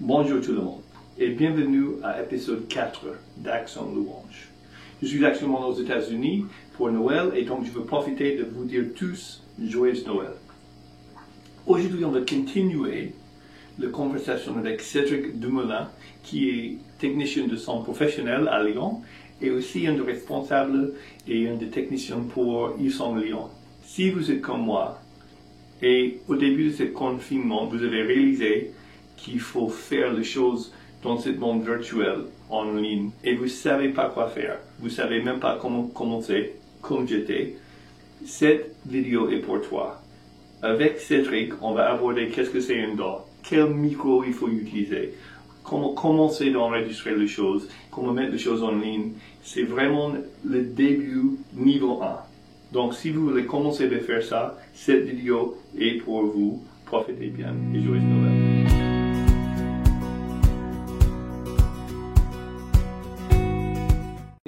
Bonjour tout le monde et bienvenue à l'épisode 4 d'Action Louange. Je suis actuellement aux États-Unis pour Noël et donc je veux profiter de vous dire tous joyeux Noël. Aujourd'hui, on va continuer la conversation avec Cédric Dumoulin, qui est technicien de son professionnel à Lyon et aussi un des responsables et un des techniciens pour Yves Lyon. Si vous êtes comme moi et au début de ce confinement, vous avez réalisé qu'il faut faire les choses dans ce monde virtuel, en ligne, et vous ne savez pas quoi faire, vous ne savez même pas comment commencer, comme j'étais, cette vidéo est pour toi. Avec Cédric, on va aborder qu'est-ce que c'est un DAW, quel micro il faut utiliser, comment commencer d'enregistrer les choses, comment mettre les choses en ligne. C'est vraiment le début niveau 1. Donc, si vous voulez commencer à faire ça, cette vidéo est pour vous. Profitez bien et joyeux Noël.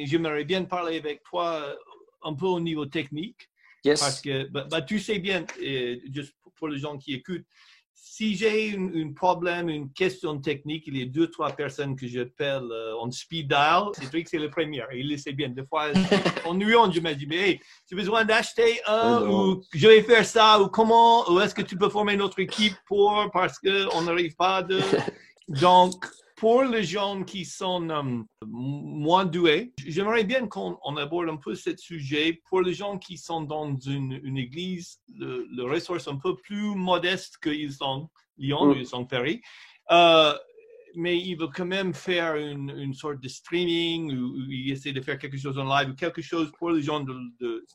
J'aimerais bien parler avec toi euh, un peu au niveau technique. Yes. Parce que bah, bah, tu sais bien, euh, juste pour les gens qui écoutent, si j'ai un problème, une question technique, il y a deux, trois personnes que j'appelle euh, en speed dial. C'est vrai que c'est le premier. Il le sait bien. Des fois, en nuant, je me dis, mais hey, j'ai besoin d'acheter un ou je vais faire ça ou comment, ou est-ce que tu peux former une autre équipe pour, parce qu'on n'arrive pas de. Donc, pour les gens qui sont euh, moins doués, j'aimerais bien qu'on aborde un peu ce sujet. Pour les gens qui sont dans une, une église, le, le, ressource un peu plus modeste qu'ils sont Lyon, Mm. ils sont Paris, euh, mais ils veulent quand même faire une, une sorte de streaming ou, ou ils essaient de faire quelque chose en live ou quelque chose pour les gens de, de-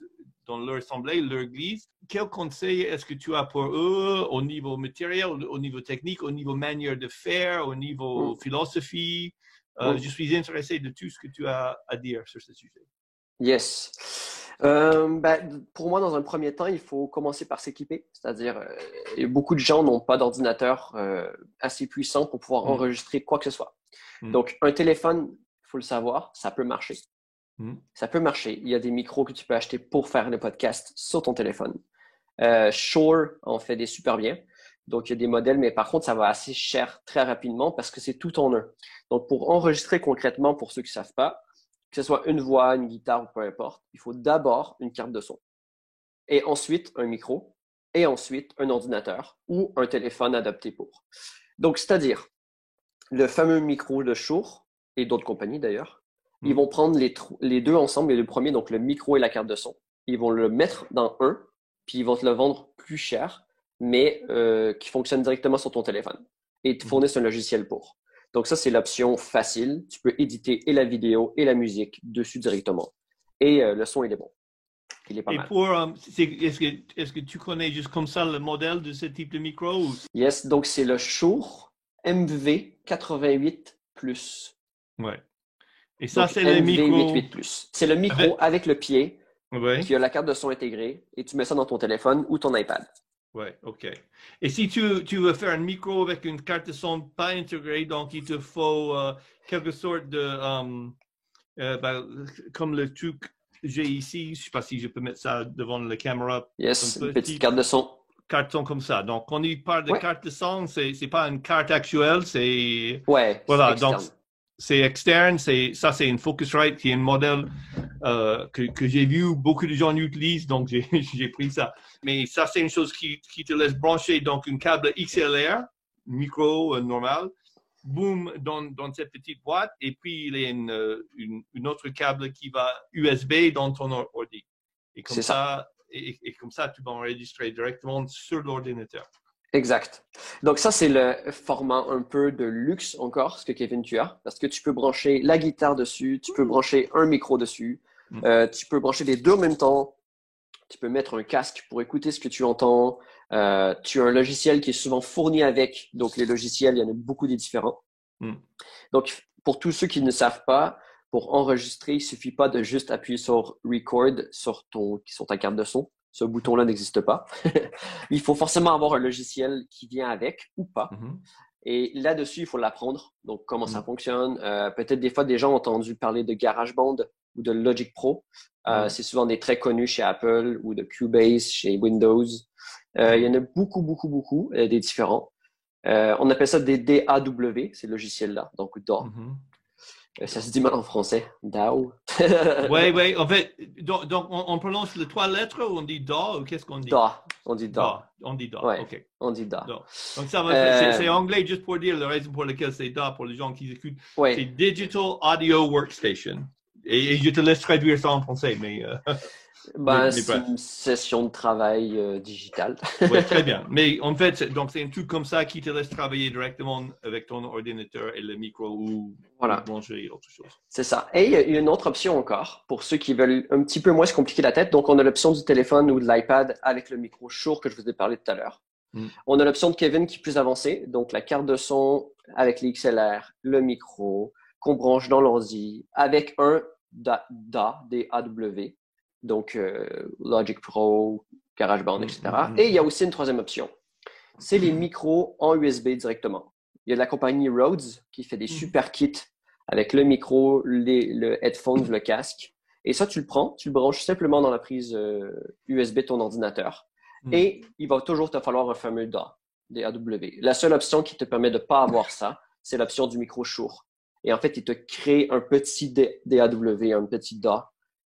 dans leur assemblée, leur église. Quel conseil est-ce que tu as pour eux au niveau matériel, au au niveau technique, au niveau manière de faire, au niveau philosophie? Euh, Mm. Je suis intéressé de tout ce que tu as à dire sur ce sujet. Yes. Euh, ben, pour moi, dans un premier temps, il faut commencer par s'équiper. C'est-à-dire, euh, beaucoup de gens n'ont pas d'ordinateur assez puissant pour pouvoir Mm. enregistrer quoi que ce soit. Mm. Donc, un téléphone, il faut le savoir, ça peut marcher. Mm. Ça peut marcher. Il y a des micros que tu peux acheter pour faire le podcast sur ton téléphone. Euh, Shure en fait des super bien. Donc, il y a des modèles, mais par contre, ça va assez cher très rapidement parce que c'est tout en un. Donc, pour enregistrer concrètement, pour ceux qui ne savent pas, que ce soit une voix, une guitare ou peu importe, il faut d'abord une carte de son. Et ensuite, un micro. Et ensuite, un ordinateur ou un téléphone adapté pour. Donc, c'est-à-dire, le fameux micro de Shure et d'autres compagnies d'ailleurs, ils Mm. vont prendre les, les deux ensemble et le premier, donc le micro et la carte de son. Ils vont le mettre dans un, puis ils vont te le vendre plus cher, mais euh, qui fonctionne directement sur ton téléphone. Et ils te Mhm. fournissent un logiciel pour. Donc ça, c'est l'option facile. Tu peux éditer et la vidéo et la musique dessus directement. Et euh, le son, il est bon. Il est pas Et mal. pour, euh, c'est- est-ce que, est-ce que tu connais juste comme ça le modèle de ce type de micro? ou- Yes, donc c'est le Shure MV88 Plus. Ouais. Et ça, c'est le micro. MV88 Plus. C'est le micro Avec- avec le pied Ouais. qui a la carte de son intégrée et tu mets ça dans ton téléphone ou ton iPad. Ouais, OK. Et si tu, tu veux faire un micro avec une carte de son pas intégrée, donc il te faut euh, quelque sorte de. euh, euh, ben, comme le truc que j'ai ici, je ne sais pas si je peux mettre ça devant la caméra, Yes, Un une petit- petite carte de son. carton comme ça. Donc, quand il parle de Ouais. carte de son, ce n'est pas une carte actuelle, c'est. Ouais, Voilà, donc. C'est externe, c'est ça c'est une Focusrite qui est un modèle euh, que, que j'ai vu beaucoup de gens utilisent, donc j'ai pris ça. Mais ça c'est une chose qui, qui te laisse brancher donc un câble XLR, micro euh, normal, boom dans, dans cette petite boîte, et puis il y a une, euh, une, une autre câble qui va USB dans ton or- ordi. Et comme ça, et, et comme ça tu vas enregistrer directement sur l'ordinateur. Exact. Donc ça, c'est le format un peu de luxe encore, ce que Kevin tu as, parce que tu peux brancher la guitare dessus, tu peux brancher un micro dessus, Mm. euh, tu peux brancher les deux en même temps, tu peux mettre un casque pour écouter ce que tu entends, euh, tu as un logiciel qui est souvent fourni avec, donc les logiciels, il y en a beaucoup des différents. Mm. Donc pour tous ceux qui ne savent pas, pour enregistrer, il suffit pas de juste appuyer sur Record sur, ton, sur ta carte de son. Ce bouton-là n'existe pas. il faut forcément avoir un logiciel qui vient avec ou pas. Mhm. Et là-dessus, il faut l'apprendre. Donc, comment ça Mm. fonctionne. Euh, Peut-être des fois, des gens ont entendu parler de GarageBand ou de Logic Pro. Euh, Mm. C'est souvent des très connus chez Apple ou de Cubase chez Windows. Euh, il y en a beaucoup, beaucoup, beaucoup, des différents. On appelle ça des DAW, ces logiciels-là, donc DAW. Euh, Ça se dit mal en français, DAW. Oui, oui. En fait, donc, donc, on, on prononce les trois lettres ou on dit DA ou qu'est-ce qu'on dit? DAW, on dit. Da. On dit DA. Ouais. OK. On dit. Da. Donc, ça Euh, c'est- c'est anglais juste pour dire la raison pour laquelle c'est DA pour les gens qui écoutent. C'est Oui, Digital Audio Workstation. Et, et je te laisse traduire ça en français, mais euh, ben, c'est une session de travail euh, digitale. ouais, très bien. Mais en fait, c'est- donc c'est un truc comme ça qui te laisse travailler directement avec ton ordinateur et le micro ou Voilà. brancher autre chose. C'est ça. Et il y a une autre option encore pour ceux qui veulent un petit peu moins se compliquer la tête. Donc, on a l'option du téléphone ou de l'iPad avec le micro Shure que je vous ai parlé tout à l'heure. Mm. On a l'option de Kevin qui est plus avancée. Donc, la carte de son avec les XLR, le micro qu'on branche dans l'ordi avec un DA, DA, DAW. Donc, euh, Logic Pro, GarageBand, etc. mm, mm. Et il y a aussi une troisième option. C'est les micros en USB directement. Il y a de la compagnie Rhodes qui fait des Mm. super kits avec le micro, les, le headphone, le casque. Et ça, tu le prends, tu le branches simplement dans la prise euh, USB de ton ordinateur. Mm. Et il va toujours te falloir un fameux DA, des AW. La seule option qui te permet de ne pas avoir ça, c'est l'option du micro Shure. Et en fait, il te crée un petit DAW, un petit DA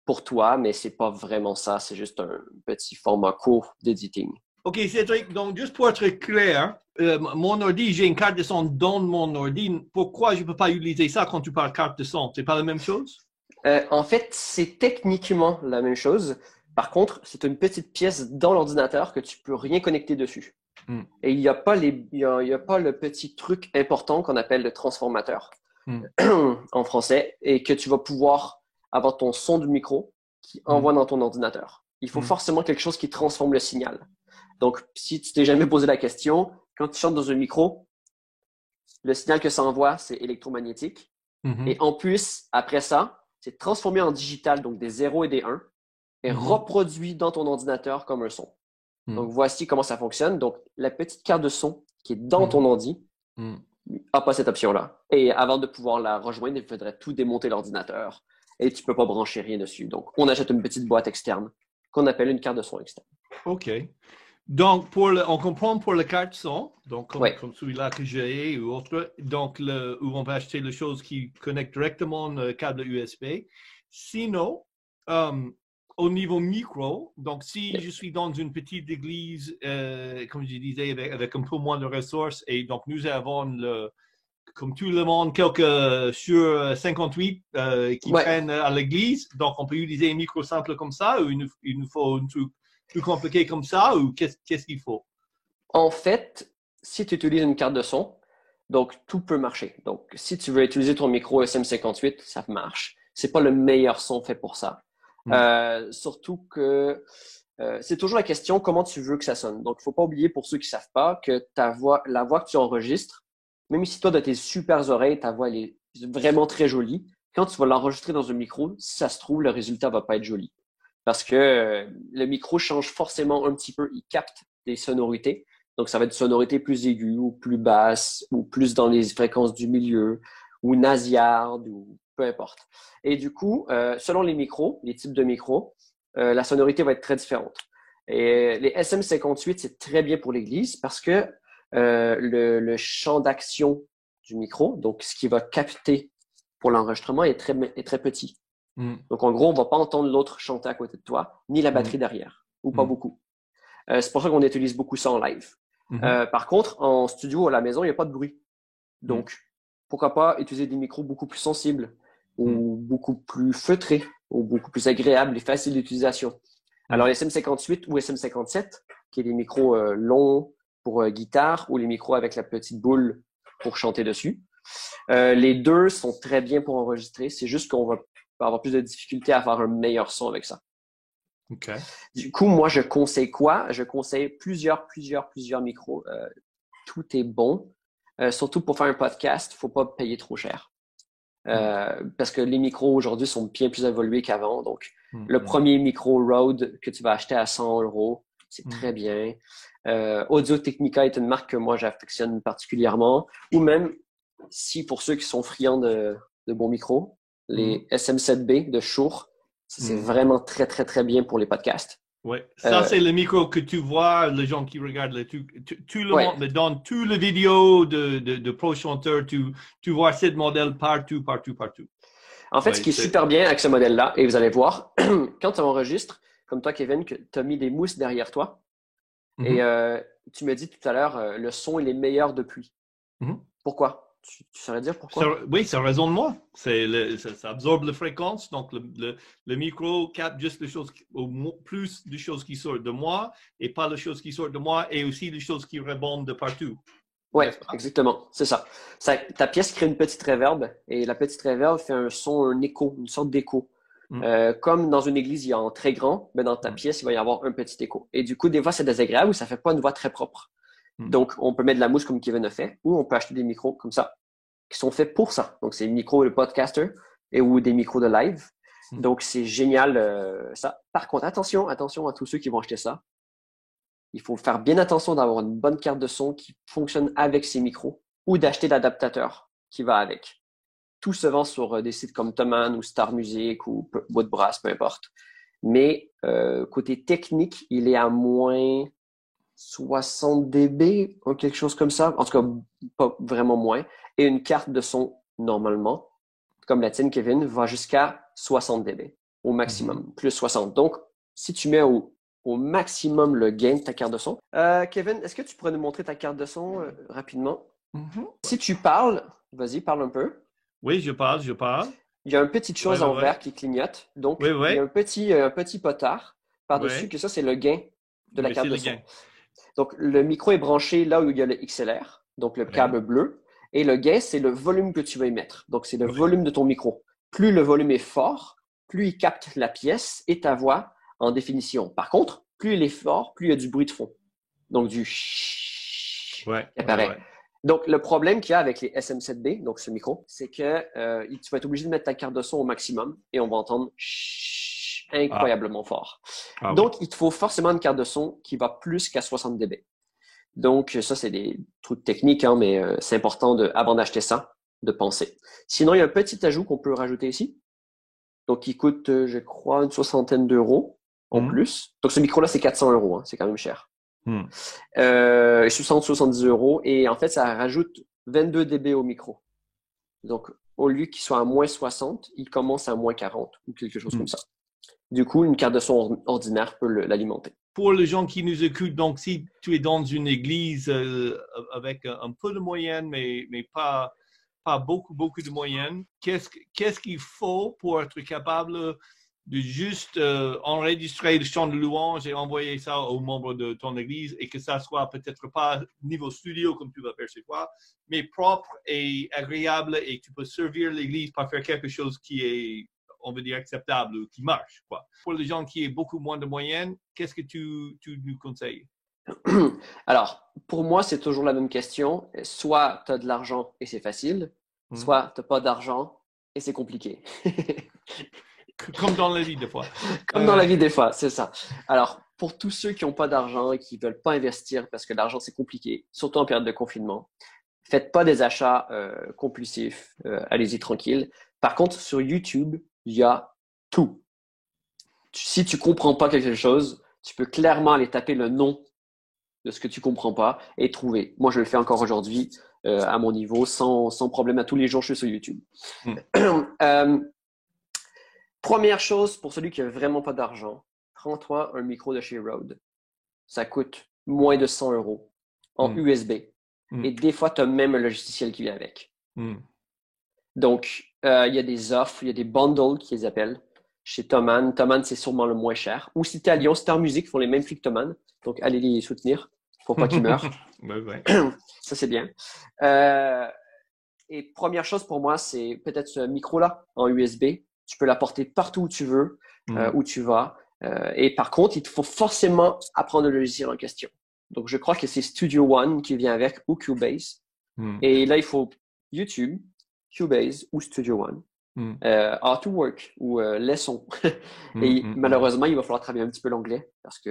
pour toi, mais c'est pas vraiment ça, c'est juste un petit format court d'editing. OK, Cédric, donc juste pour être clair, euh, mon ordi, j'ai une carte de son dans mon ordi. Pourquoi je ne peux pas utiliser ça quand tu parles carte de son? C'est pas la même chose? Euh, en fait, c'est techniquement la même chose. Par contre, c'est une petite pièce dans l'ordinateur que tu peux rien connecter dessus. Hmm. Et il n'y a pas les, il y a, il y a pas le petit truc important qu'on appelle le transformateur Hmm. en français et que tu vas pouvoir avoir ton son du micro qui envoie dans ton ordinateur. Il faut Hmm. forcément quelque chose qui transforme le signal. Donc, si tu t'es jamais posé la question, quand tu chantes dans un micro, le signal que ça envoie, c'est électromagnétique. Mhm. Et en plus, après ça, c'est transformé en digital, donc des 0 et des 1, et Mhm. reproduit dans ton ordinateur comme un son. Mhm. Donc voici comment ça fonctionne. Donc la petite carte de son qui est dans Mhm. ton ordi n'a pas cette option-là. Et avant de pouvoir la rejoindre, il faudrait tout démonter l'ordinateur et tu peux pas brancher rien dessus. Donc on achète une petite boîte externe qu'on appelle une carte de son externe. OK. Donc, pour le, on comprend pour le carte son, donc comme, Ouais. comme celui-là que j'ai ou autre, donc le, où on va acheter les choses qui connectent directement le câble USB. Sinon, euh, au niveau micro, donc si je suis dans une petite église, euh, comme je disais, avec, avec un peu moins de ressources, et donc nous avons le, comme tout le monde, quelques sur 58 euh, qui Ouais. prennent à l'église, donc on peut utiliser un micro simple comme ça, ou il nous, il nous faut un truc plus compliqué comme ça, ou qu'est-ce qu'il faut? En fait, si tu utilises une carte de son, donc tout peut marcher. Donc si tu veux utiliser ton micro SM58, ça marche. C'est pas le meilleur son fait pour ça. Mm. Euh, surtout que euh, c'est toujours la question comment tu veux que ça sonne? Donc, il faut pas oublier pour ceux qui savent pas que ta voix, la voix que tu enregistres, même si toi de tes super oreilles, ta voix elle est vraiment très jolie, quand tu vas l'enregistrer dans un micro, si ça se trouve, le résultat va pas être joli. Parce que euh, le micro change forcément un petit peu, il capte des sonorités. Donc, ça va être des sonorités plus aiguës ou plus basses ou plus dans les fréquences du milieu ou nasillardes ou peu importe. Et du coup, euh, selon les micros, les types de micros, euh, la sonorité va être très différente. Et les SM58, c'est très bien pour l'église parce que euh, le, le champ d'action du micro, donc ce qui va capter pour l'enregistrement, est très, est très petit. Mm. Donc, en gros, on va pas entendre l'autre chanter à côté de toi, ni la batterie derrière, ou pas Mm. beaucoup. Euh, c'est pour ça qu'on utilise beaucoup ça en live. Euh, par contre, en studio à la maison, il n'y a pas de bruit. Donc, pourquoi pas utiliser des micros beaucoup plus sensibles ou beaucoup plus feutrés ou beaucoup plus agréables et faciles d'utilisation. Alors, les SM58 ou SM57, qui est des micros euh, longs pour euh, guitare ou les micros avec la petite boule pour chanter dessus. Euh, les deux sont très bien pour enregistrer. C'est juste qu'on va avoir plus de difficultés à avoir un meilleur son avec ça. OK. Du coup, moi, je conseille quoi? Je conseille plusieurs, plusieurs, plusieurs micros. Euh, tout est bon. Euh, surtout pour faire un podcast, faut pas payer trop cher. Euh, parce que les micros aujourd'hui sont bien plus évolués qu'avant. Donc, Mm. le premier micro Rode que tu vas acheter à 100 euros, c'est Mm. très bien. Euh, Audio Technica est une marque que moi j'affectionne particulièrement. Ou même, si pour ceux qui sont friands de, de bons micros, les SM7B de Shure, c'est Mm. vraiment très, très, très bien pour les podcasts. Oui, ça c'est le micro que tu vois, les gens qui regardent, le, tu, tu, le montres, dans toutes les vidéos de, de, de pro tu, tu vois ce modèle partout, partout, partout. En fait, ce qui est, super bien avec ce modèle-là, et vous allez voir, quand tu enregistres, comme toi, Kevin, que tu as mis des mousses derrière toi, et mhm. euh, tu me dis tout à l'heure, euh, le son, il est meilleur depuis. Mhm. Pourquoi? Tu, saurais dire pourquoi? oui, c'est raison de moi. C'est ça, absorbe la fréquence, donc le, le, micro capte juste les choses, plus des choses qui sortent de moi et pas les choses qui sortent de moi et aussi les choses qui rebondent de partout. Oui, exactement. C'est ça. Ta pièce crée une petite réverbe et la petite réverbe fait un son, un écho, une sorte d'écho. Mm. Euh, comme dans une église, il y a un très grand, mais dans ta mm. pièce, il va y avoir un petit écho. Et du coup, des fois, c'est désagréable ou ça fait pas une voix très propre. Mm. Donc, on peut mettre de la mousse comme Kevin a fait, ou on peut acheter des micros comme ça, qui sont faits pour ça. Donc, c'est des micros de podcaster et ou des micros de live. Donc, c'est génial euh, ça. Par contre, attention, attention à tous ceux qui vont acheter ça. Il faut faire bien attention d'avoir une bonne carte de son qui fonctionne avec ces micros ou d'acheter l'adaptateur qui va avec tout se vend sur euh, des sites comme Thomann ou Star Music ou Woodbrass, peu importe. Mais euh, côté technique, il est à moins 60 dB ou quelque chose comme ça. En tout cas, pas vraiment moins. Et une carte de son, normalement, comme la tienne, Kevin, va jusqu'à 60 dB au maximum, mhm. plus 60. Donc, si tu mets au, maximum le gain de ta carte de son. Euh, Kevin, est-ce que tu pourrais nous montrer ta carte de son rapidement? Mhm. Si tu parles, vas-y, parle un peu. Oui, je parle, je parle. Il y a une petite chose en vert qui clignote. Donc, il y a un petit, euh, un petit potard par-dessus, que ça, c'est le gain de la carte de son. Donc, le micro est branché là où il y a le XLR, donc le câble bleu. Et le gain, c'est le volume que tu vas émettre. Donc, c'est le volume de ton micro. Plus le volume est fort, plus il capte la pièce et ta voix en définition. Par contre, plus il est fort, plus il y a du bruit de fond. Donc, du ouais, qui apparaît. Donc, le problème qu'il y a avec les SM7B, donc ce micro, c'est que euh, tu vas être obligé de mettre ta carte de son au maximum et on va entendre incroyablement fort. Ah donc, il te faut forcément une carte de son qui va plus qu'à 60 dB. Donc, ça, c'est des trucs techniques, hein, mais euh, c'est important, de, avant d'acheter ça, de penser. Sinon, il y a un petit ajout qu'on peut rajouter ici. Donc, qui coûte, euh, je crois, une soixantaine d'euros en mmh. plus. Donc, ce micro-là, c'est 400 euros. Hein, c'est quand même cher. Hmm. Euh, 60-70 euros. Et en fait, ça rajoute 22 dB au micro. Donc, au lieu qu'il soit à moins 60, il commence à moins 40 ou quelque chose hmm. comme ça. Du coup, une carte de son ordinaire peut l'alimenter. Pour les gens qui nous écoutent, donc si tu es dans une église euh, avec un, peu de moyenne, mais, mais pas, pas beaucoup, beaucoup de moyenne, qu'est-ce qu'il faut pour être capable de juste euh, enregistrer le chant de louange et envoyer ça aux membres de ton église et que ça soit peut-être pas niveau studio comme tu vas faire chez toi, mais propre et agréable et que tu peux servir l'église par faire quelque chose qui est, on veut dire, acceptable ou qui marche. Quoi. Pour les gens qui ont beaucoup moins de moyens, qu'est-ce que tu, tu nous conseilles? Alors, pour moi, c'est toujours la même question. Soit tu as de l'argent et c'est facile, hmm. soit tu n'as pas d'argent et c'est compliqué. Comme dans la vie des fois. Comme dans la vie des fois, c'est ça. Alors, pour tous ceux qui n'ont pas d'argent et qui ne veulent pas investir parce que l'argent c'est compliqué, surtout en période de confinement, faites pas des achats euh, compulsifs. Euh, allez-y tranquille. Par contre, sur YouTube, il y a tout. Si tu comprends pas quelque chose, tu peux clairement aller taper le nom de ce que tu comprends pas et trouver. Moi, je le fais encore aujourd'hui euh, à mon niveau sans, sans problème. À tous les jours, je suis sur YouTube. Hmm. Première chose, pour celui qui n'a vraiment pas d'argent, prends-toi un micro de chez Rode. Ça coûte moins de 100 euros en USB. Hmm. Hmm. Et des fois, tu as même un logiciel qui vient avec. Hmm. Donc, euh, il y a des offres, il y a des bundles qui les appellent chez Thomann. Thomann, c'est sûrement le moins cher. Ou si tu es à Lyon, Star Music font les mêmes prix que Thomann. Donc, allez les soutenir pour pas qu'ils meurent. Ça, c'est bien. Euh, et première chose pour moi, c'est peut-être ce micro-là en USB tu peux l'apporter partout où tu veux, euh, mm. où tu vas. Euh, et par contre, il te faut forcément apprendre le logiciel en question. Donc, je crois que c'est Studio One qui vient avec ou Cubase. Mm. Et là, il faut YouTube, Cubase ou Studio One. Mm. Euh, Artwork ou euh, Lesson. et malheureusement, il va falloir travailler un petit peu l'anglais parce que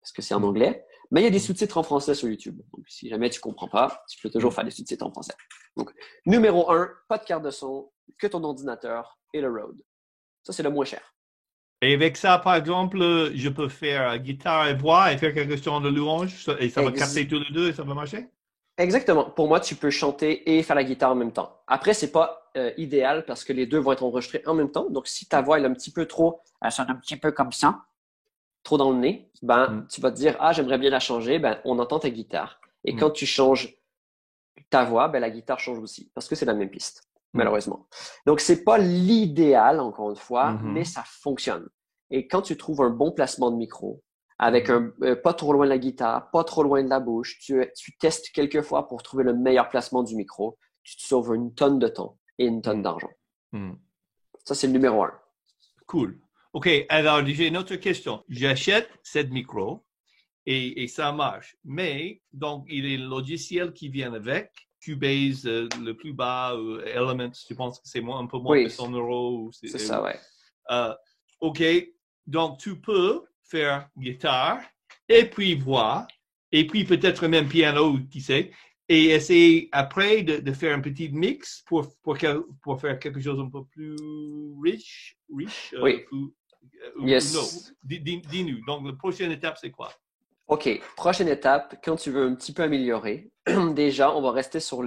parce que c'est en anglais. Mais il y a des sous-titres en français sur YouTube. Donc, si jamais tu comprends pas, tu peux toujours faire des sous-titres en français. Donc, numéro un, pas de carte de son, que ton ordinateur et le Rode. Ça, c'est le moins cher. Et avec ça, par exemple, je peux faire guitare et voix et faire quelque chose de louange et ça va capter tous les deux et ça va marcher? Exactement. Pour moi, tu peux chanter et faire la guitare en même temps. Après, c'est pas euh, idéal parce que les deux vont être enregistrés en même temps. Donc, si ta voix est un petit peu trop, elle sonne un petit peu comme ça, trop dans le nez, ben, mm. tu vas te dire, ah, j'aimerais bien la changer. Ben, on entend ta guitare. Et mm. quand tu changes ta voix, ben, la guitare change aussi parce que c'est la même piste, mm. malheureusement. Donc, c'est pas l'idéal, encore une fois, mm-hmm. mais ça fonctionne. Et quand tu trouves un bon placement de micro, avec un euh, pas trop loin de la guitare, pas trop loin de la bouche. Tu, tu testes quelques fois pour trouver le meilleur placement du micro. Tu te sauves une tonne de temps et une tonne d'argent. Ça, c'est le numéro un. Cool. OK, alors j'ai une autre question. J'achète cette micro et, et, ça marche. Mais, donc, il y a le logiciel qui vient avec. Cubase, euh, le plus bas, euh, Elements, je pense que c'est un peu moins de 100 euros. C'est ça, ouais. OK, donc tu peux faire guitare, et puis voix, et puis peut-être même piano, qui sait, et essayer après de, faire un petit mix pour, pour, pour, faire quelque chose un peu plus riche. riche euh, oui. Euh, yes. Dis-nous. Donc, la prochaine étape, c'est quoi? OK. Prochaine étape, quand tu veux un petit peu améliorer, déjà, on va rester sur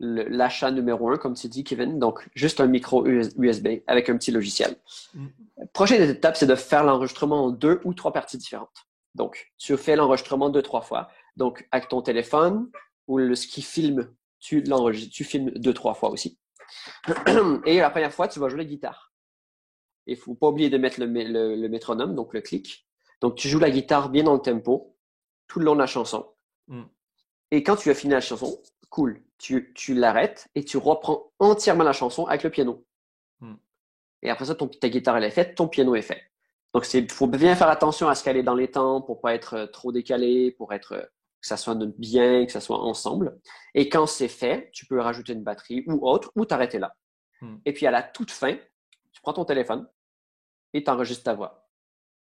l'achat numéro un, comme tu dis, Kevin. Donc, juste un micro USB avec un petit logiciel. Mm. Prochaine étape, c'est de faire l'enregistrement en deux ou trois parties différentes. Donc, tu fais l'enregistrement deux, trois fois. Donc, avec ton téléphone ou le, ce qui filme, tu tu filmes deux, trois fois aussi. Et la première fois, tu vas jouer la guitare. Il faut pas oublier de mettre le, le, métronome, donc le clic. Donc, tu joues la guitare bien dans le tempo, tout le long de la chanson. Mm. Et quand tu as fini la chanson, cool, tu, tu l'arrêtes et tu reprends entièrement la chanson avec le piano. Et après ça, ton, ta guitare, elle est faite, ton piano est fait. Donc, il faut bien faire attention à ce qu'elle est dans les temps pour pas être euh, trop décalé, pour être euh, que ça soit bien, que ça soit ensemble. Et quand c'est fait, tu peux rajouter une batterie ou autre, ou t'arrêter là. Hmm. Et puis à la toute fin, prends ton téléphone et tu enregistres ta voix.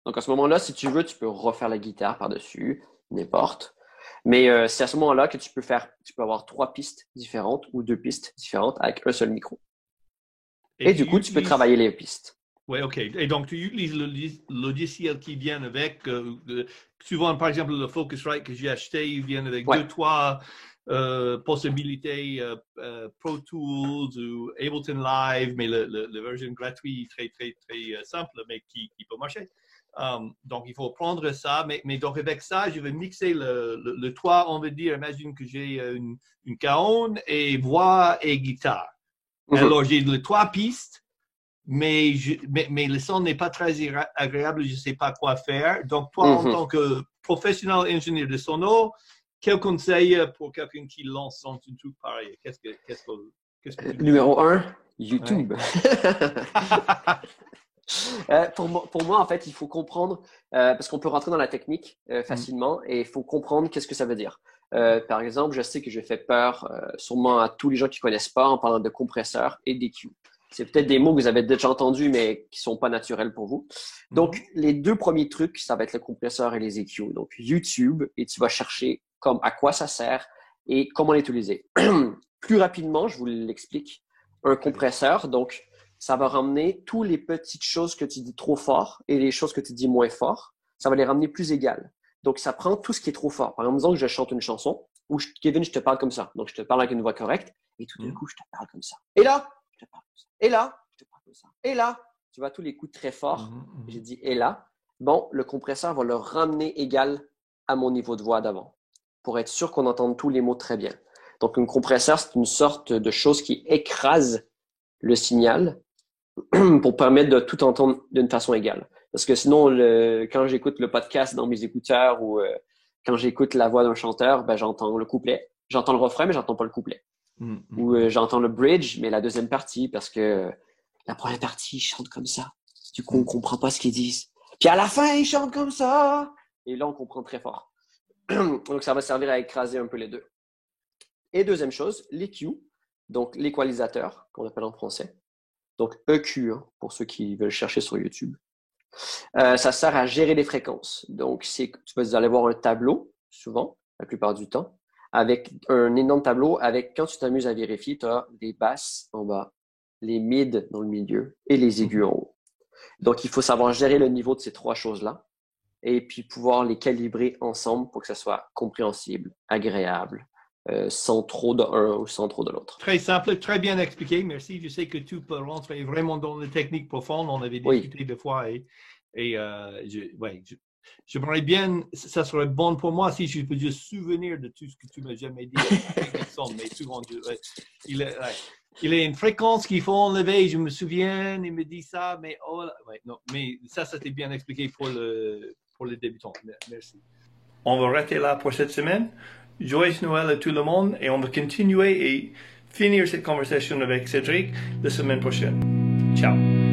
Donc à ce moment-là, si tu veux, tu peux refaire la guitare par-dessus, n'importe. Mais euh, c'est à ce moment-là que tu peux faire, tu peux avoir trois pistes différentes ou deux pistes différentes avec un seul micro. Et, du coup, tu peux travailler les pistes. Oui, OK. Et donc, tu utilises le logiciel qui vient avec, euh, souvent, par exemple, le Focusrite que j'ai acheté, il vient avec deux, trois euh, possibilités, euh, Pro Tools ou Ableton Live, mais le, version gratuite, très, très, très simple, mais qui, peut marcher. Um, donc, il faut prendre ça, mais, mais, donc avec ça, je vais mixer le, le, toit, on va dire, imagine que j'ai une, une caonne et voix et guitare. Mhm. Alors, j'ai les trois pistes, mais, mais, le son n'est pas très agréable, je ne sais pas quoi faire. Donc, toi, en mhm. tant que professionnel ingénieur de sono, quel conseil pour quelqu'un qui lance son truc pareil? Qu'est-ce que, qu'est-ce que, Numéro un, YouTube. Euh, pour, moi, pour, moi, en fait, il faut comprendre, euh, parce qu'on peut rentrer dans la technique euh, mhm. facilement, et il faut comprendre qu'est-ce que ça veut dire. Euh, par exemple, je sais que j'ai fait peur euh, sûrement à tous les gens qui connaissent pas en parlant de compresseur et d'EQ. C'est peut-être des mots que vous avez déjà entendus, mais qui sont pas naturels pour vous. Donc, mhm. les deux premiers trucs, ça va être le compresseur et les EQ. Donc, YouTube, et tu vas chercher comme à quoi ça sert et comment l'utiliser. Plus rapidement, je vous l'explique. Un compresseur, donc, ça va ramener toutes les petites choses que tu dis trop fort et les choses que tu dis moins fort. Ça va les ramener plus égales. Donc, ça prend tout ce qui est trop fort. Par exemple, disons que je chante une chanson où, Kevin, je te parle comme ça. Donc, je te parle avec une voix correcte et tout d'un mm. coup, je te parle comme ça. Et là, je te parle comme ça. Et là, je te parle comme ça. Et là, tu vois tous les coups très forts. Mm, mm, J'ai dit et là. Bon, le compresseur va le ramener égal à mon niveau de voix d'avant pour être sûr qu'on entende tous les mots très bien. Donc, un compresseur, c'est une sorte de chose qui écrase le signal pour permettre de tout entendre d'une façon égale. Parce que sinon, le, quand j'écoute le podcast dans mes écouteurs ou euh, quand j'écoute la voix d'un chanteur, ben, j'entends le couplet. J'entends le refrain, mais j'entends pas le couplet. Mm, mm. Ou euh, j'entends le bridge, mais la deuxième partie, parce que la première partie, ils chantent comme ça. Du coup, on comprend pas ce qu'ils disent. Puis à la fin, ils chantent comme ça. Et là, on comprend très fort. Donc, ça va servir à écraser un peu les deux. Et deuxième chose, l'EQ, donc l'équalisateur, qu'on appelle en français. Donc EQ, hein, pour ceux qui veulent chercher sur YouTube. Euh, ça sert à gérer les fréquences. Donc, tu vas aller voir un tableau, souvent, la plupart du temps, avec un énorme tableau avec, quand tu t'amuses à vérifier, tu as les basses en bas, les mids dans le milieu et les aigus en haut. Donc, il faut savoir gérer le niveau de ces trois choses-là et puis pouvoir les calibrer ensemble pour que ça soit compréhensible, agréable, euh, sans trop de un ou sans trop de l'autre. Très simple, très bien expliqué. Merci. Je sais que tu peux rentrer vraiment dans les techniques profondes. On avait discuté deux fois et, et euh, je, ouais, j'aimerais bien, ça serait bon pour moi si je peux juste souvenir de tout ce que tu m'as jamais dit. mais souvent, il, est, il a une fréquence qu'il faut enlever. Je me souviens, il me dit ça, mais oh, ouais, non, mais ça, c'était bien expliqué pour le pour les débutants. Merci. On va arrêter là pour cette semaine. Joyce Noël à tout le monde et on va continuer et finir cette conversation avec Cédric la semaine prochaine. Ciao.